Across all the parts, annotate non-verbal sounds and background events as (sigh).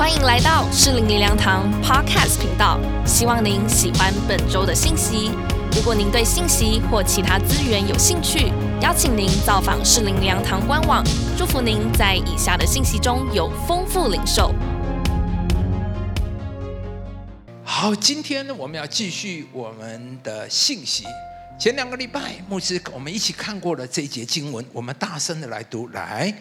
欢迎来到适龄灵粮堂 Podcast 频道，希望您喜欢本周的信息。如果您对信息或其他资源有兴趣，邀请您造访适龄灵粮堂官网。祝福您在以下的信息中有丰富领受。好，今天，我们要继续我们的信息。前两个礼拜，牧师我们一起看过了这一节经文，我们大声的来读，来。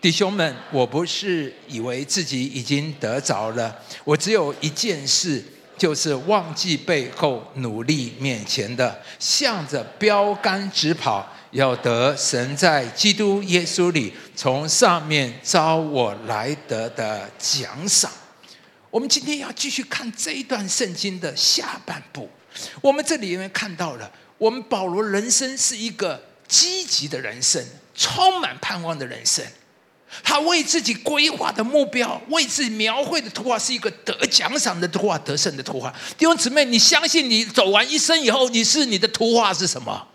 弟兄们，我不是以为自己已经得着了，我只有一件事，就是忘记背后，努力面前的，向着标杆直跑，要得神在基督耶稣里从上面招我来得的奖赏。我们今天要继续看这一段圣经的下半部。我们这里面看到了，我们保罗人生是一个积极的人生，充满盼望的人生。他为自己规划的目标，为自己描绘的图画是一个得奖赏的图画，得胜的图画。弟兄姊妹，你相信你走完一生以后，你是你的图画是什么？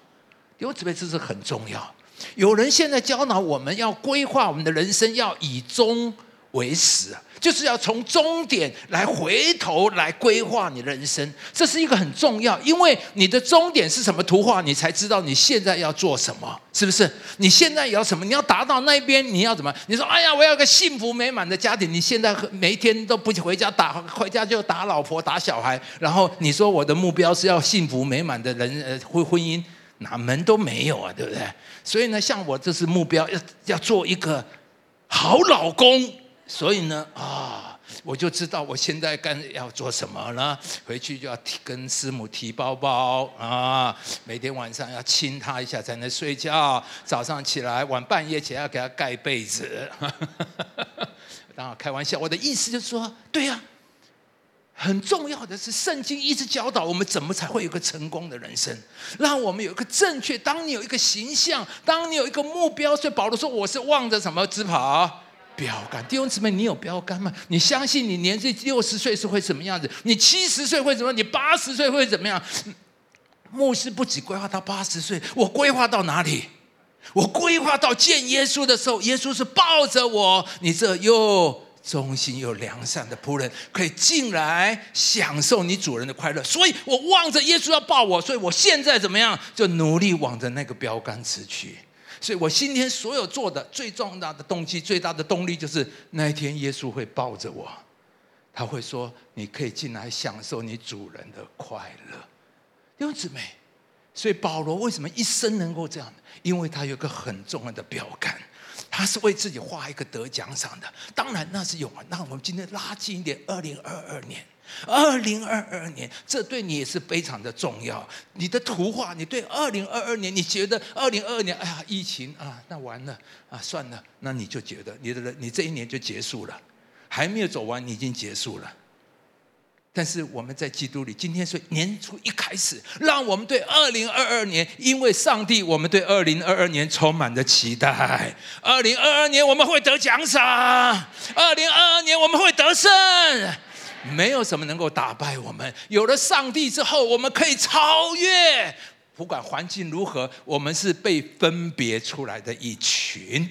弟兄姊妹，这是很重要。有人现在教导我们要规划我们的人生，要以终为始。就是要从终点来回头来规划你的人生，这是一个很重要，因为你的终点是什么图画，你才知道你现在要做什么，是不是？你现在要什么？你要达到那边，你要怎么？你说，哎呀，我要个幸福美满的家庭。你现在每一天都不回家打，回家就打老婆打小孩，然后你说我的目标是要幸福美满的人呃婚婚姻，哪门都没有啊，对不对？所以呢，像我这是目标，要要做一个好老公。所以呢，啊，我就知道我现在该要做什么了。回去就要提跟师母提包包啊，每天晚上要亲她一下才能睡觉。早上起来晚半夜起来要给她盖被子。(laughs) 当然开玩笑，我的意思就是说，对呀，很重要的是圣经一直教导我们怎么才会有个成功的人生，让我们有一个正确。当你有一个形象，当你有一个目标，所以保罗说我是望着什么直跑。标杆，弟兄姊妹，你有标杆吗？你相信你年纪六十岁是会什么样子？你七十岁会怎么？你八十岁会怎么样？牧师不止规划到八十岁，我规划到哪里？我规划到见耶稣的时候，耶稣是抱着我，你这又忠心又良善的仆人，可以进来享受你主人的快乐。所以我望着耶稣要抱我，所以我现在怎么样？就努力往着那个标杆直去。所以我今天所有做的最重大的动机、最大的动力，就是那一天耶稣会抱着我，他会说：“你可以进来享受你主人的快乐。”弟兄姊妹，所以保罗为什么一生能够这样？因为他有个很重要的标杆，他是为自己画一个得奖赏的。当然那是永恒。那我们今天拉近一点，二零二二年。二零二二年，这对你也是非常的重要。你的图画，你对二零二二年，你觉得二零二二年，哎呀，疫情啊，那完了啊，算了，那你就觉得你的人，你这一年就结束了，还没有走完，你已经结束了。但是我们在基督里，今天是年初一开始，让我们对二零二二年，因为上帝，我们对二零二二年充满着期待。二零二二年我们会得奖赏，二零二二年我们会得胜。没有什么能够打败我们。有了上帝之后，我们可以超越，不管环境如何，我们是被分别出来的一群。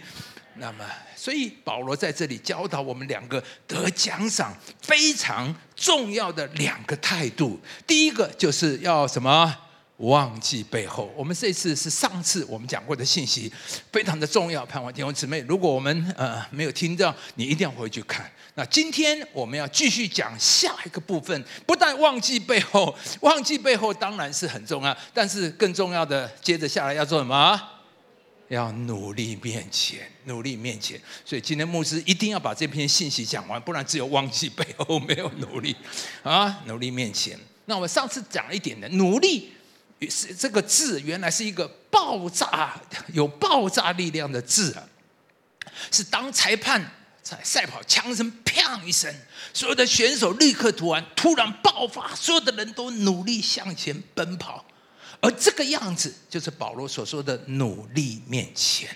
那么，所以保罗在这里教导我们两个得奖赏非常重要的两个态度。第一个就是要什么？忘记背后。我们这次是上次我们讲过的信息，非常的重要。盼望弟兄姊妹，如果我们呃没有听到，你一定要回去看。那今天我们要继续讲下一个部分，不但忘记背后，忘记背后当然是很重要，但是更重要的，接着下来要做什么？要努力面前，努力面前。所以今天牧师一定要把这篇信息讲完，不然只有忘记背后，没有努力啊！努力面前。那我们上次讲了一点的努力，是这个字原来是一个爆炸、有爆炸力量的字啊，是当裁判。在赛跑，枪声砰一声，所有的选手立刻突然突然爆发，所有的人都努力向前奔跑，而这个样子就是保罗所说的努力面前。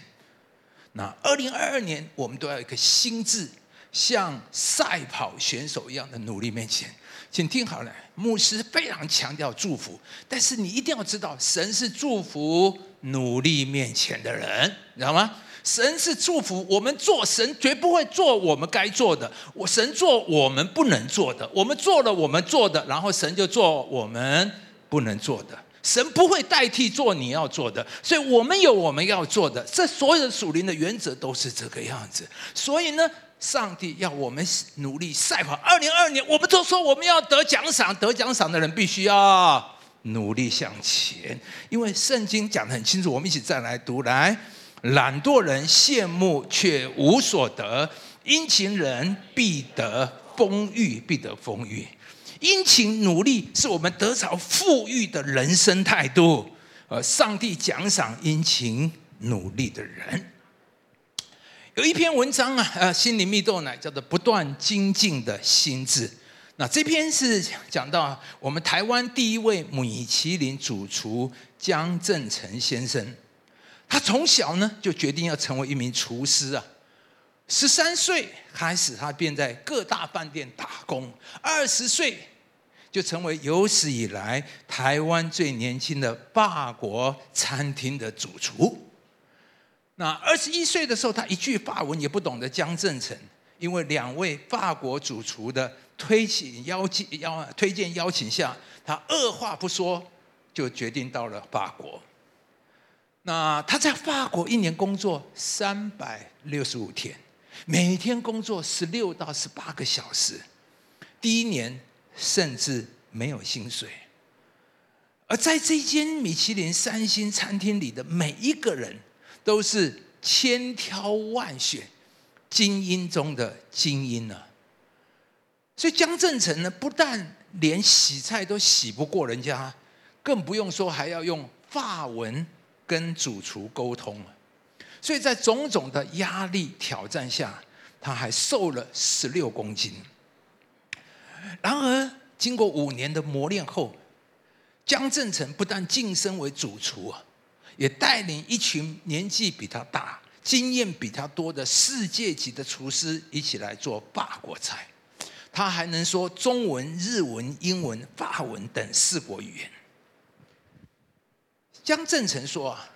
那二零二二年，我们都要有一个心智，像赛跑选手一样的努力面前。请听好了，牧师非常强调祝福，但是你一定要知道，神是祝福努力面前的人，你知道吗？神是祝福我们做，神绝不会做我们该做的。我神做我们不能做的，我们做了我们做的，然后神就做我们不能做的。神不会代替做你要做的，所以我们有我们要做的。这所有的属灵的原则都是这个样子。所以呢，上帝要我们努力赛跑。二零二二年，我们都说我们要得奖赏，得奖赏的人必须要努力向前，因为圣经讲的很清楚。我们一起再来读来。懒惰人羡慕却无所得，殷勤人必得丰裕，必得丰裕。殷勤努力是我们得着富裕的人生态度，而上帝奖赏殷勤努力的人。有一篇文章啊，呃，心灵蜜豆奶叫做“不断精进的心智”。那这篇是讲到我们台湾第一位米其林主厨江正成先生。他从小呢就决定要成为一名厨师啊，十三岁开始他便在各大饭店打工，二十岁就成为有史以来台湾最年轻的法国餐厅的主厨。那二十一岁的时候，他一句法文也不懂得江正成，因为两位法国主厨的推请邀请邀推荐邀请下，他二话不说就决定到了法国。那他在法国一年工作三百六十五天，每天工作十六到十八个小时。第一年甚至没有薪水，而在这间米其林三星餐厅里的每一个人都是千挑万选、精英中的精英呢。所以江正成呢，不但连洗菜都洗不过人家，更不用说还要用法文。跟主厨沟通了，所以在种种的压力挑战下，他还瘦了十六公斤。然而，经过五年的磨练后，江正成不但晋升为主厨啊，也带领一群年纪比他大、经验比他多的世界级的厨师一起来做法国菜。他还能说中文、日文、英文、法文等四国语言。江正成说：“啊，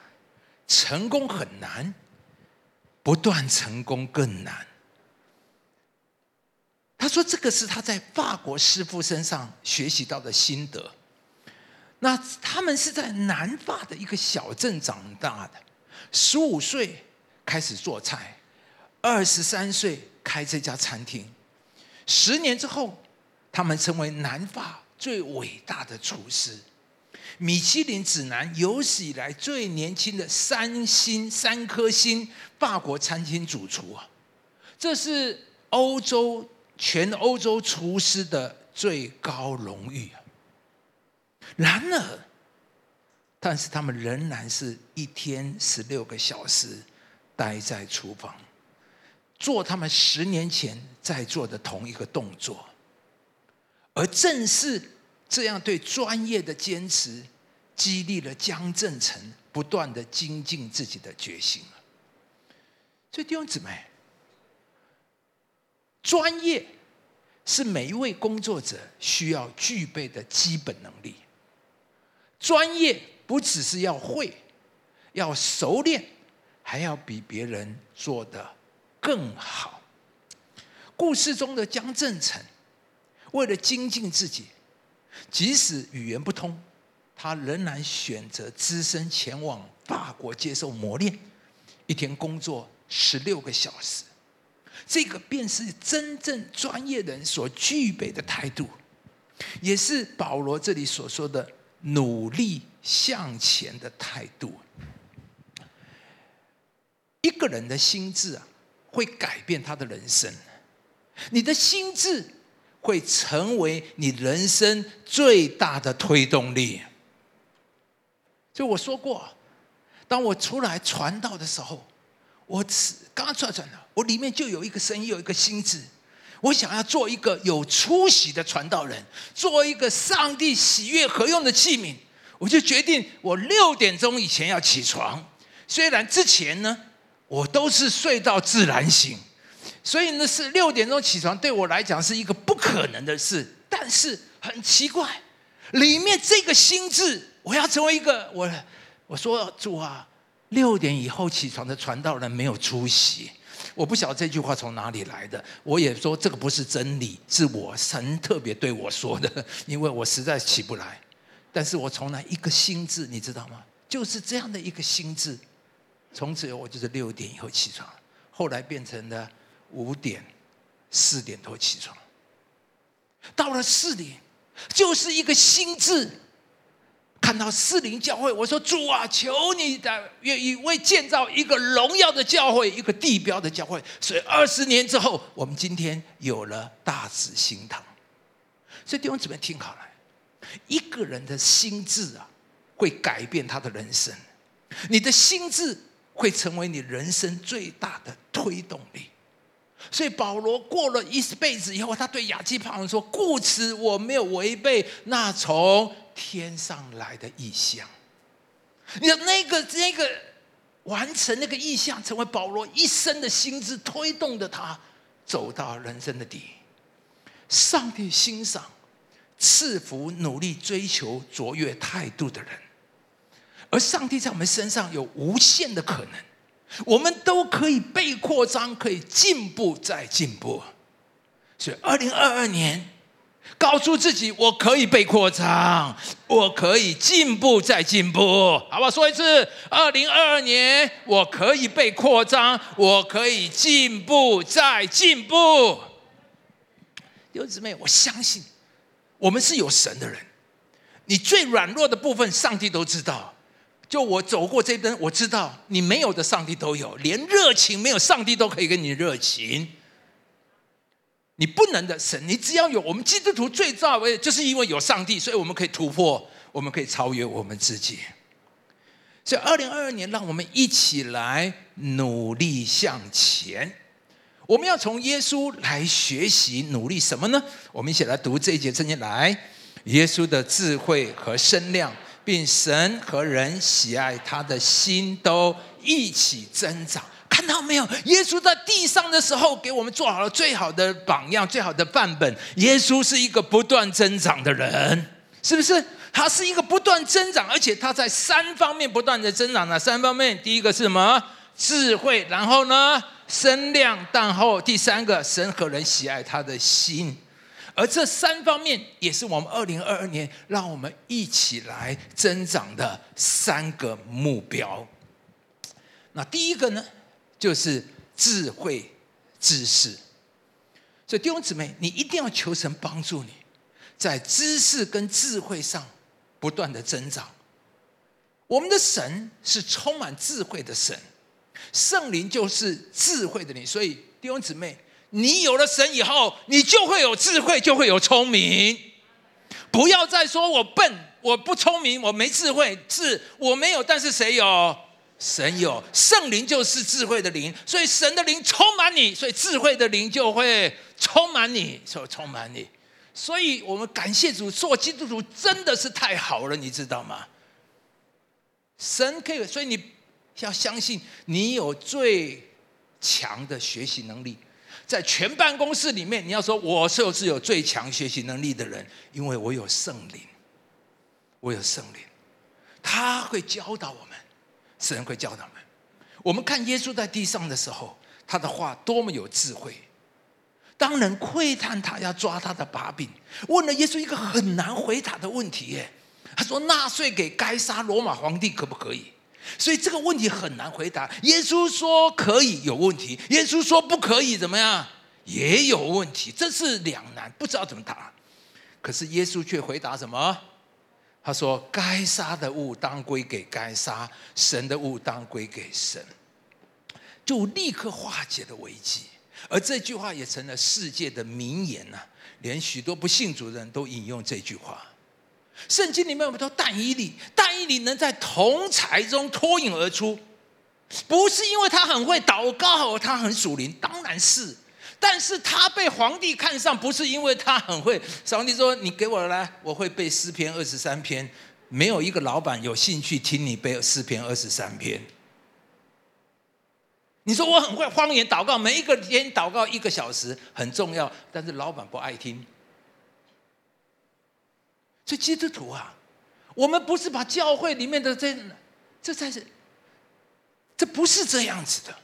成功很难，不断成功更难。”他说：“这个是他在法国师傅身上学习到的心得。那他们是在南法的一个小镇长大的，十五岁开始做菜，二十三岁开这家餐厅。十年之后，他们成为南法最伟大的厨师。”米其林指南有史以来最年轻的三星三颗星法国餐厅主厨啊，这是欧洲全欧洲厨师的最高荣誉啊。然而，但是他们仍然是一天十六个小时待在厨房，做他们十年前在做的同一个动作，而正是。这样对专业的坚持，激励了江正成不断的精进自己的决心所以弟兄姊妹，专业是每一位工作者需要具备的基本能力。专业不只是要会，要熟练，还要比别人做的更好。故事中的江正成，为了精进自己。即使语言不通，他仍然选择只身前往法国接受磨练，一天工作十六个小时。这个便是真正专业人所具备的态度，也是保罗这里所说的努力向前的态度。一个人的心智啊，会改变他的人生。你的心智。会成为你人生最大的推动力。就我说过，当我出来传道的时候，我刚刚出来传道，我里面就有一个声音，有一个心智，我想要做一个有出息的传道人，做一个上帝喜悦合用的器皿。我就决定，我六点钟以前要起床。虽然之前呢，我都是睡到自然醒。所以呢，是六点钟起床，对我来讲是一个不可能的事。但是很奇怪，里面这个心智，我要成为一个我，我说主啊，六点以后起床的传道人没有出息。我不晓得这句话从哪里来的，我也说这个不是真理，是我神特别对我说的，(laughs) 因为我实在起不来。但是我从来一个心智，你知道吗？就是这样的一个心智，从此我就是六点以后起床，后来变成了五点、四点多起床。到了四点，就是一个心智。看到四零教会，我说主啊，求你的愿意为建造一个荣耀的教会，一个地标的教会。所以二十年之后，我们今天有了大慈心堂。所以弟兄姊妹听好了，一个人的心智啊，会改变他的人生。你的心智会成为你人生最大的推动力。所以保罗过了一辈子以后，他对亚基帕人说：“故此我没有违背那从。”天上来的意象，你那个那个完成那个意象，成为保罗一生的心智，推动的他走到人生的底。上帝欣赏赐福努力追求卓越态度的人，而上帝在我们身上有无限的可能，我们都可以被扩张，可以进步再进步。所以，二零二二年。告诉自己，我可以被扩张，我可以进步再进步，好不好？说一次，二零二二年，我可以被扩张，我可以进步再进步。弟兄姊妹，我相信我们是有神的人，你最软弱的部分，上帝都知道。就我走过这灯，我知道你没有的，上帝都有，连热情没有，上帝都可以给你热情。你不能的神，你只要有我们基督徒最重要的，就是因为有上帝，所以我们可以突破，我们可以超越我们自己。所以，二零二二年，让我们一起来努力向前。我们要从耶稣来学习，努力什么呢？我们一起来读这一节圣经。来，耶稣的智慧和身量，并神和人喜爱他的心，都一起增长。看到没有？耶稣在地上的时候，给我们做好了最好的榜样、最好的范本。耶稣是一个不断增长的人，是不是？他是一个不断增长，而且他在三方面不断的增长。哪三方面？第一个是什么？智慧。然后呢？身量。然后第三个，神和人喜爱他的心。而这三方面，也是我们二零二二年让我们一起来增长的三个目标。那第一个呢？就是智慧、知识，所以弟兄姊妹，你一定要求神帮助你，在知识跟智慧上不断的增长。我们的神是充满智慧的神，圣灵就是智慧的灵。所以弟兄姊妹，你有了神以后，你就会有智慧，就会有聪明。不要再说我笨，我不聪明，我没智慧，是我没有，但是谁有？神有圣灵，就是智慧的灵，所以神的灵充满你，所以智慧的灵就会充满你，所充满你。所以我们感谢主，做基督徒真的是太好了，你知道吗？神可以，所以你要相信，你有最强的学习能力，在全办公室里面，你要说我就是有最强学习能力的人，因为我有圣灵，我有圣灵，他会教导我们。神会教导我们。我们看耶稣在地上的时候，他的话多么有智慧。当人窥探他，要抓他的把柄，问了耶稣一个很难回答的问题。耶，他说：“纳税给该杀罗马皇帝可不可以？”所以这个问题很难回答。耶稣说可以，有问题；耶稣说不可以，怎么样？也有问题。这是两难，不知道怎么答。可是耶稣却回答什么？他说：“该杀的物当归给该杀，神的物当归给神。”就立刻化解了危机，而这句话也成了世界的名言呐！连许多不信主的人都引用这句话。圣经里面我们说，但以理，但以理能在同才中脱颖而出，不是因为他很会祷告，他很属灵，当然是。但是他被皇帝看上，不是因为他很会。上帝说：“你给我来，我会背诗篇二十三篇。”没有一个老板有兴趣听你背诗篇二十三篇。你说我很会方言祷告，每一个天祷告一个小时很重要，但是老板不爱听。所以基督徒啊，我们不是把教会里面的这这才是这不是这样子的。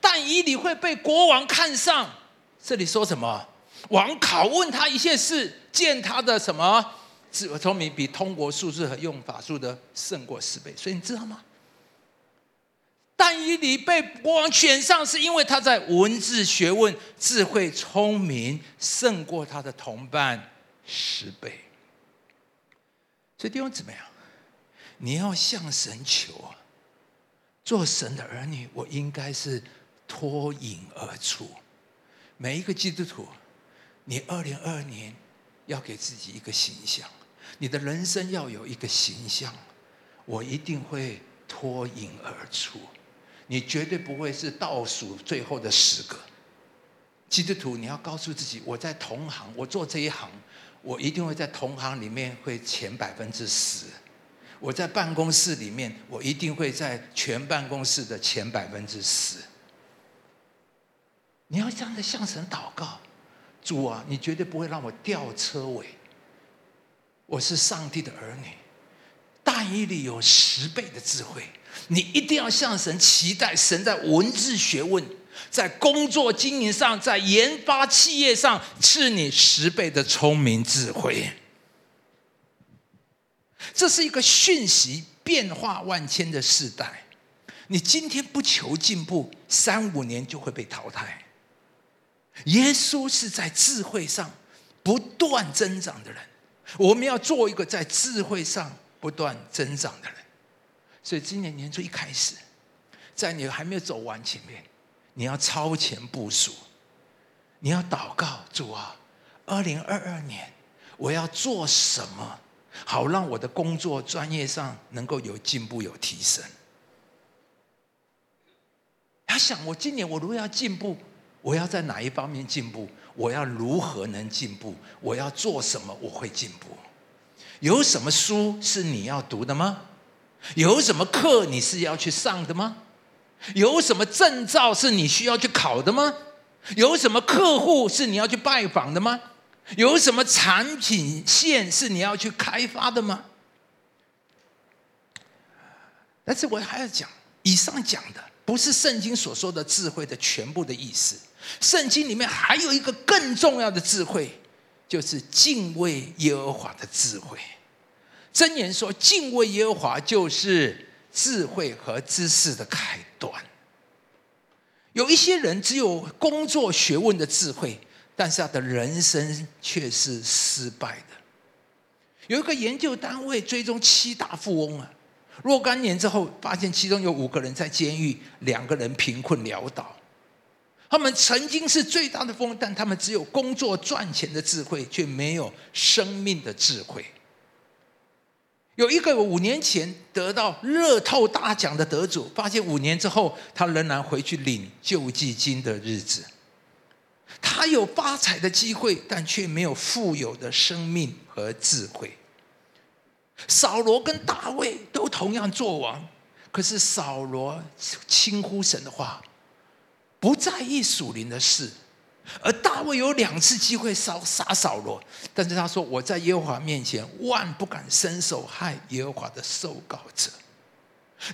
但以理会被国王看上，这里说什么？王拷问他一切事，见他的什么智慧聪明，比通国术士和用法术的胜过十倍。所以你知道吗？但以理被国王选上，是因为他在文字学问、智慧、聪明胜过他的同伴十倍。所以弟兄怎么样？你要向神求啊！做神的儿女，我应该是脱颖而出。每一个基督徒，你二零二二年要给自己一个形象，你的人生要有一个形象。我一定会脱颖而出，你绝对不会是倒数最后的十个。基督徒，你要告诉自己，我在同行，我做这一行，我一定会在同行里面会前百分之十。我在办公室里面，我一定会在全办公室的前百分之十。你要这样的向神祷告，主啊，你绝对不会让我掉车尾。我是上帝的儿女，大义里有十倍的智慧，你一定要向神期待，神在文字学问、在工作经营上、在研发企业上赐你十倍的聪明智慧。这是一个讯息变化万千的时代，你今天不求进步，三五年就会被淘汰。耶稣是在智慧上不断增长的人，我们要做一个在智慧上不断增长的人。所以今年年初一开始，在你还没有走完前面，你要超前部署，你要祷告主啊，二零二二年我要做什么？好让我的工作专业上能够有进步有提升。他想，我今年我如果要进步，我要在哪一方面进步？我要如何能进步？我要做什么我会进步？有什么书是你要读的吗？有什么课你是要去上的吗？有什么证照是你需要去考的吗？有什么客户是你要去拜访的吗？有什么产品线是你要去开发的吗？但是我还要讲，以上讲的不是圣经所说的智慧的全部的意思。圣经里面还有一个更重要的智慧，就是敬畏耶和华的智慧。箴言说，敬畏耶和华就是智慧和知识的开端。有一些人只有工作学问的智慧。但是他的人生却是失败的。有一个研究单位追踪七大富翁啊，若干年之后，发现其中有五个人在监狱，两个人贫困潦倒。他们曾经是最大的富翁，但他们只有工作赚钱的智慧，却没有生命的智慧。有一个五年前得到乐透大奖的得主，发现五年之后，他仍然回去领救济金的日子。他有发财的机会，但却没有富有的生命和智慧。扫罗跟大卫都同样做王，可是扫罗轻忽神的话，不在意属灵的事；而大卫有两次机会杀杀扫罗，但是他说：“我在耶和华面前万不敢伸手害耶和华的受膏者。”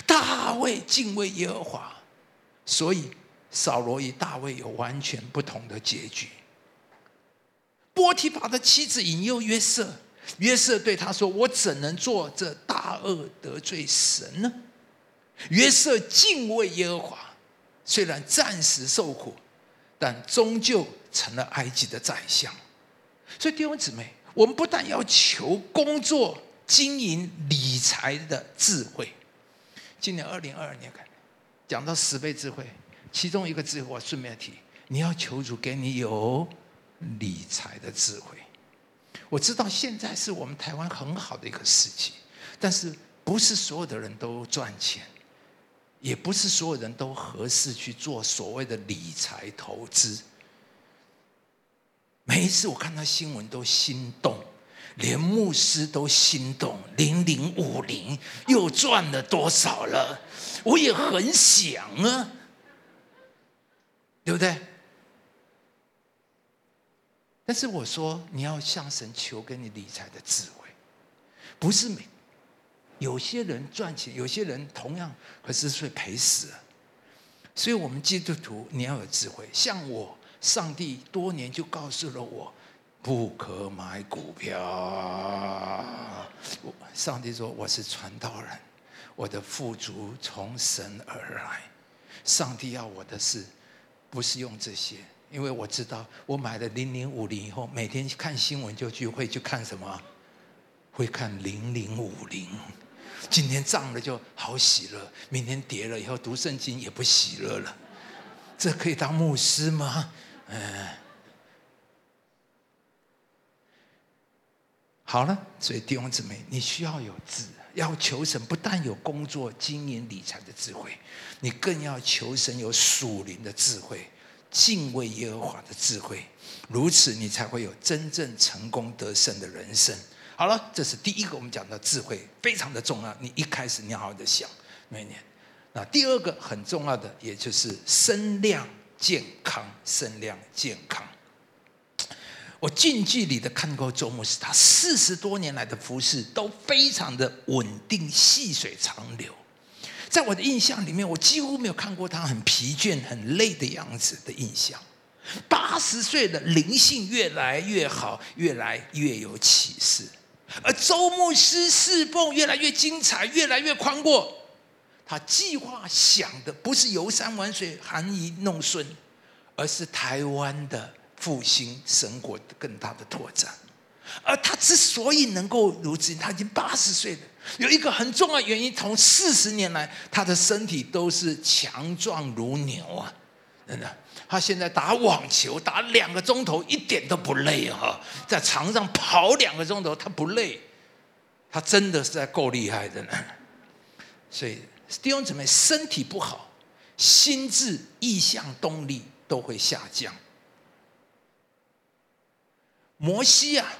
大卫敬畏耶和华，所以。扫罗与大卫有完全不同的结局。波提法的妻子引诱约瑟，约瑟对他说：“我怎能做这大恶得罪神呢？”约瑟敬畏耶和华，虽然暂时受苦，但终究成了埃及的宰相。所以弟兄姊妹，我们不但要求工作、经营、理财的智慧。今年二零二二年，讲到十倍智慧。其中一个智慧，我顺便提，你要求主给你有理财的智慧。我知道现在是我们台湾很好的一个时期，但是不是所有的人都赚钱，也不是所有人都合适去做所谓的理财投资。每一次我看到新闻都心动，连牧师都心动，零零五零又赚了多少了？我也很想啊。对不对？但是我说，你要向神求给你理财的智慧，不是每有些人赚钱，有些人同样可是会赔死。所以，我们基督徒你要有智慧。像我，上帝多年就告诉了我，不可买股票。上帝说我是传道人，我的富足从神而来。上帝要我的是，不是用这些，因为我知道我买了零零五零以后，每天看新闻就聚会去看什么，会看零零五零。今天涨了就好喜乐，明天跌了以后读圣经也不喜乐了，这可以当牧师吗？嗯，好了，所以弟兄姊妹，你需要有智，要求神不但有工作、经营、理财的智慧，你更要求神有属灵的智慧，敬畏耶和华的智慧，如此你才会有真正成功得胜的人生。好了，这是第一个，我们讲的智慧非常的重要。你一开始你要好好的想每年。那第二个很重要的，也就是身量健康，身量健康。我近距离的看过周牧师，他四十多年来的服饰都非常的稳定，细水长流。在我的印象里面，我几乎没有看过他很疲倦、很累的样子的印象。八十岁的灵性越来越好，越来越有启示。而周牧师侍奉越来越精彩，越来越宽阔。他计划想的不是游山玩水、含饴弄孙，而是台湾的复兴、神国更大的拓展。而他之所以能够如此，他已经八十岁了。有一个很重要原因，从四十年来，他的身体都是强壮如牛啊，真的。他现在打网球打两个钟头一点都不累哈，在场上跑两个钟头他不累，他真的是在够厉害的呢。所以弟兄姊妹，身体不好，心智、意向、动力都会下降。摩西啊，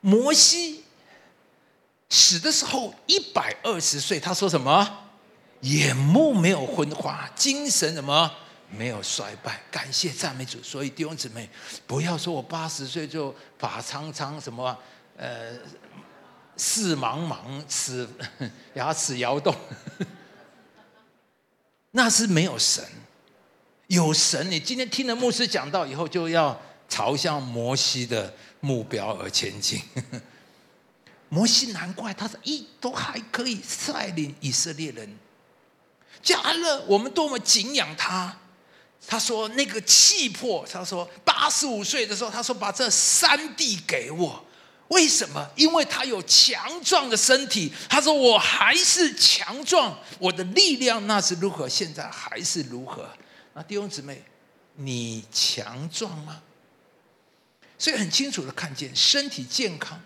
摩西死的时候一百二十岁，他说什么？眼目没有昏花，精神什么没有衰败？感谢赞美主。所以弟兄姊妹，不要说我八十岁就发苍苍，什么呃，视茫茫，齿 (laughs) 牙齿摇动，(laughs) 那是没有神。有神，你今天听了牧师讲到以后，就要朝向摩西的目标而前进。(laughs) 摩西难怪他是一都还可以率领以色列人。加勒，我们多么敬仰他！他说那个气魄，他说八十五岁的时候，他说把这三地给我，为什么？因为他有强壮的身体。他说我还是强壮，我的力量那是如何，现在还是如何。那弟兄姊妹，你强壮吗？所以很清楚的看见，身体健康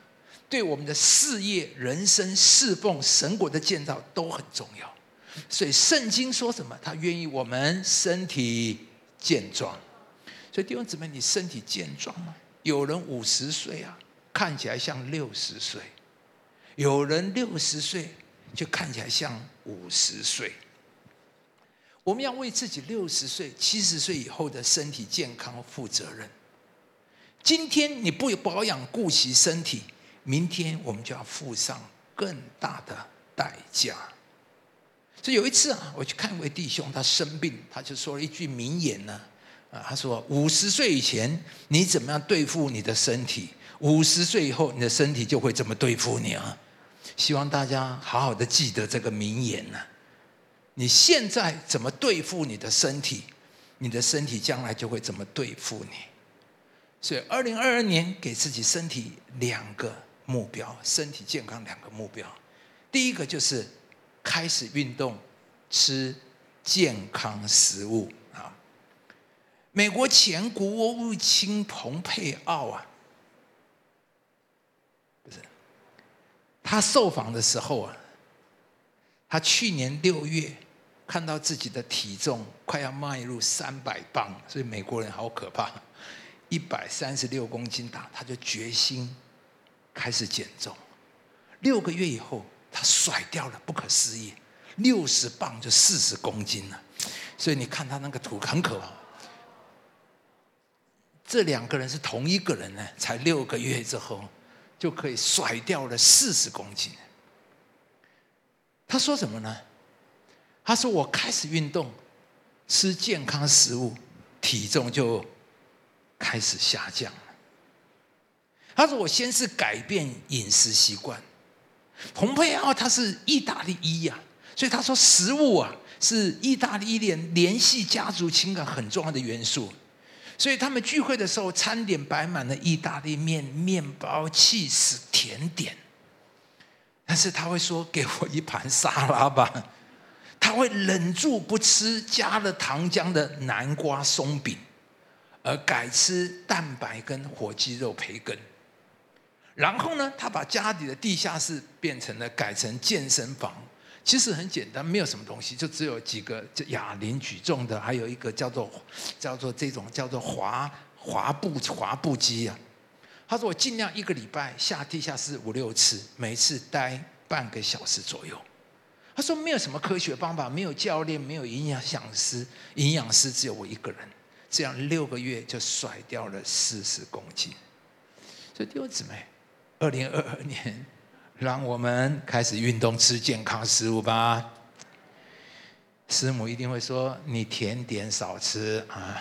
对我们的事业、人生、侍奉、神国的建造都很重要。所以圣经说什么？他愿意我们身体健壮。所以弟兄姊妹，你身体健壮吗？有人五十岁啊，看起来像六十岁；有人六十岁，就看起来像五十岁。我们要为自己六十岁、七十岁以后的身体健康负责任。今天你不保养、顾惜身体，明天我们就要付上更大的代价。所以有一次啊，我去看一位弟兄，他生病，他就说了一句名言呢，啊，他说：五十岁以前你怎么样对付你的身体，五十岁以后你的身体就会怎么对付你啊！希望大家好好的记得这个名言呢。你现在怎么对付你的身体，你的身体将来就会怎么对付你。所以二零二二年给自己身体两个目标，身体健康两个目标，第一个就是。开始运动，吃健康食物啊！美国前国务卿蓬佩奥啊，不是他受访的时候啊，他去年六月看到自己的体重快要迈入三百磅，所以美国人好可怕，一百三十六公斤大，他就决心开始减重。六个月以后。他甩掉了，不可思议，六十磅就四十公斤了，所以你看他那个图很可怕。这两个人是同一个人呢，才六个月之后就可以甩掉了四十公斤。他说什么呢？他说我开始运动，吃健康食物，体重就开始下降了。他说我先是改变饮食习惯。蓬佩奥他是意大利医呀，所以他说食物啊是意大利联联系家族情感很重要的元素。所以他们聚会的时候，餐点摆满了意大利面、面包、气死甜点。但是他会说：“给我一盘沙拉吧。”他会忍住不吃加了糖浆的南瓜松饼，而改吃蛋白跟火鸡肉培根。然后呢，他把家里的地下室变成了改成健身房。其实很简单，没有什么东西，就只有几个哑铃举重的，还有一个叫做叫做这种叫做滑滑步滑步机啊。他说我尽量一个礼拜下地下室五六次，每次待半个小时左右。他说没有什么科学方法，没有教练，没有营养讲师，营养师只有我一个人。这样六个月就甩掉了四十公斤。所以弟兄姊妹，二零二二年。让我们开始运动，吃健康食物吧。师母一定会说：“你甜点少吃啊！”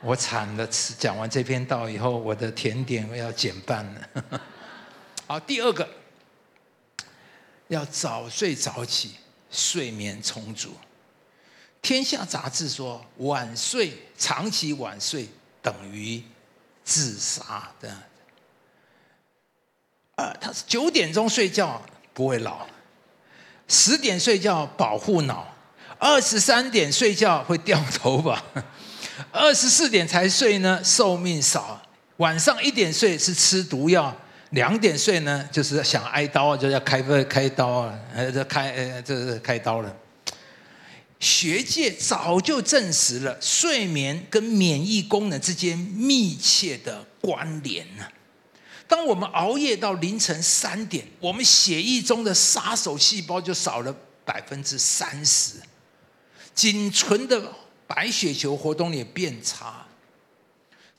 我惨了，吃讲完这篇道以后，我的甜点要减半了。(laughs) 好，第二个，要早睡早起，睡眠充足。天下杂志说，晚睡长期晚睡等于自杀的。呃，他是九点钟睡觉不会老，十点睡觉保护脑，二十三点睡觉会掉头发，(laughs) 二十四点才睡呢寿命少，晚上一点睡是吃毒药，两点睡呢就是想挨刀就要开开刀啊，呃，这开呃这是开刀了。学界早就证实了睡眠跟免疫功能之间密切的关联呢。当我们熬夜到凌晨三点，我们血液中的杀手细胞就少了百分之三十，仅存的白血球活动也变差。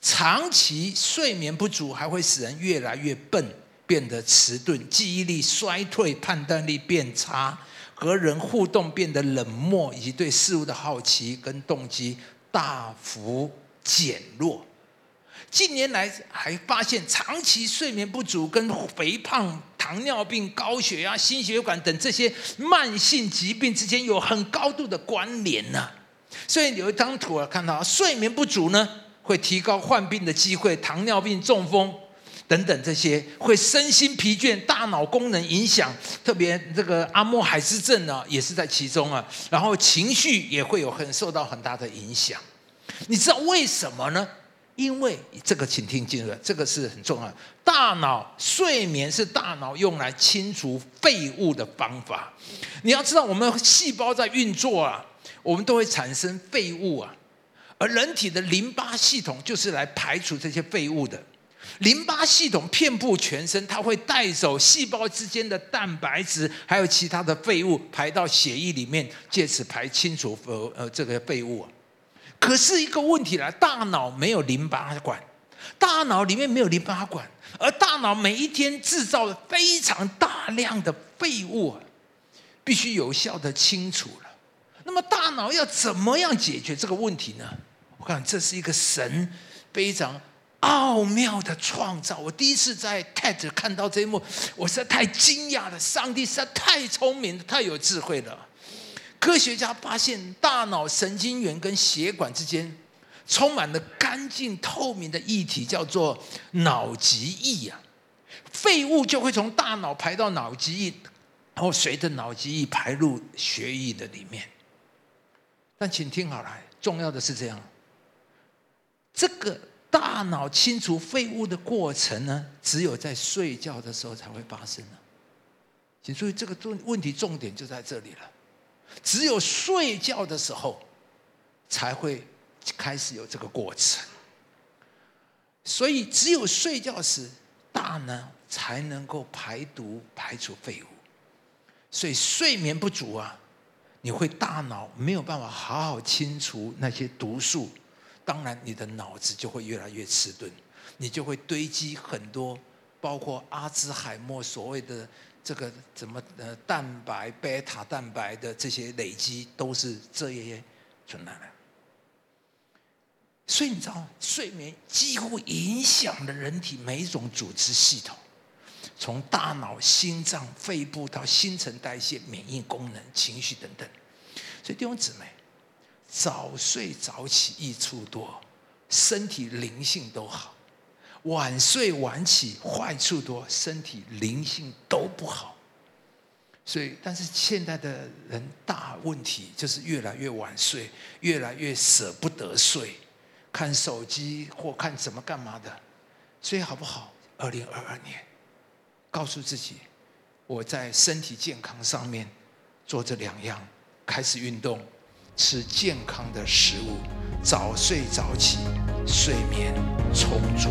长期睡眠不足还会使人越来越笨，变得迟钝，记忆力衰退，判断力变差，和人互动变得冷漠，以及对事物的好奇跟动机大幅减弱。近年来还发现，长期睡眠不足跟肥胖、糖尿病、高血压、心血管等这些慢性疾病之间有很高度的关联呢。所以有一张图啊，看到睡眠不足呢，会提高患病的机会，糖尿病、中风等等这些，会身心疲倦、大脑功能影响，特别这个阿莫海斯症呢，也是在其中啊。然后情绪也会有很受到很大的影响。你知道为什么呢？因为这个，请听进入，这个是很重要。大脑睡眠是大脑用来清除废物的方法。你要知道，我们细胞在运作啊，我们都会产生废物啊，而人体的淋巴系统就是来排除这些废物的。淋巴系统遍布全身，它会带走细胞之间的蛋白质，还有其他的废物，排到血液里面，借此排清除呃呃这个废物。可是一个问题来，大脑没有淋巴管，大脑里面没有淋巴管，而大脑每一天制造了非常大量的废物，必须有效的清除了。那么大脑要怎么样解决这个问题呢？我看这是一个神非常奥妙的创造。我第一次在 TED 看到这一幕，我实在太惊讶了。上帝实在太聪明，太有智慧了。科学家发现，大脑神经元跟血管之间充满了干净透明的液体，叫做脑脊液呀。废物就会从大脑排到脑脊液，然后随着脑脊液排入血液的里面。但请听好了，重要的是这样：这个大脑清除废物的过程呢，只有在睡觉的时候才会发生呢。请注意，这个重问题重点就在这里了。只有睡觉的时候，才会开始有这个过程。所以，只有睡觉时，大脑才能够排毒、排除废物。所以，睡眠不足啊，你会大脑没有办法好好清除那些毒素，当然，你的脑子就会越来越迟钝，你就会堆积很多，包括阿兹海默所谓的这个怎么呃蛋白、贝塔蛋白的这些累积，都是这些存在的。所以你知道，睡眠几乎影响了人体每一种组织系统，从大脑、心脏、肺部到新陈代谢、免疫功能、情绪等等。所以弟兄姊妹，早睡早起益处多，身体灵性都好；晚睡晚起坏处多，身体灵性都不好。所以，但是现在的人大问题就是越来越晚睡，越来越舍不得睡。看手机或看怎么干嘛的，所以好不好？二零二二年，告诉自己，我在身体健康上面做这两样：开始运动，吃健康的食物，早睡早起，睡眠充足。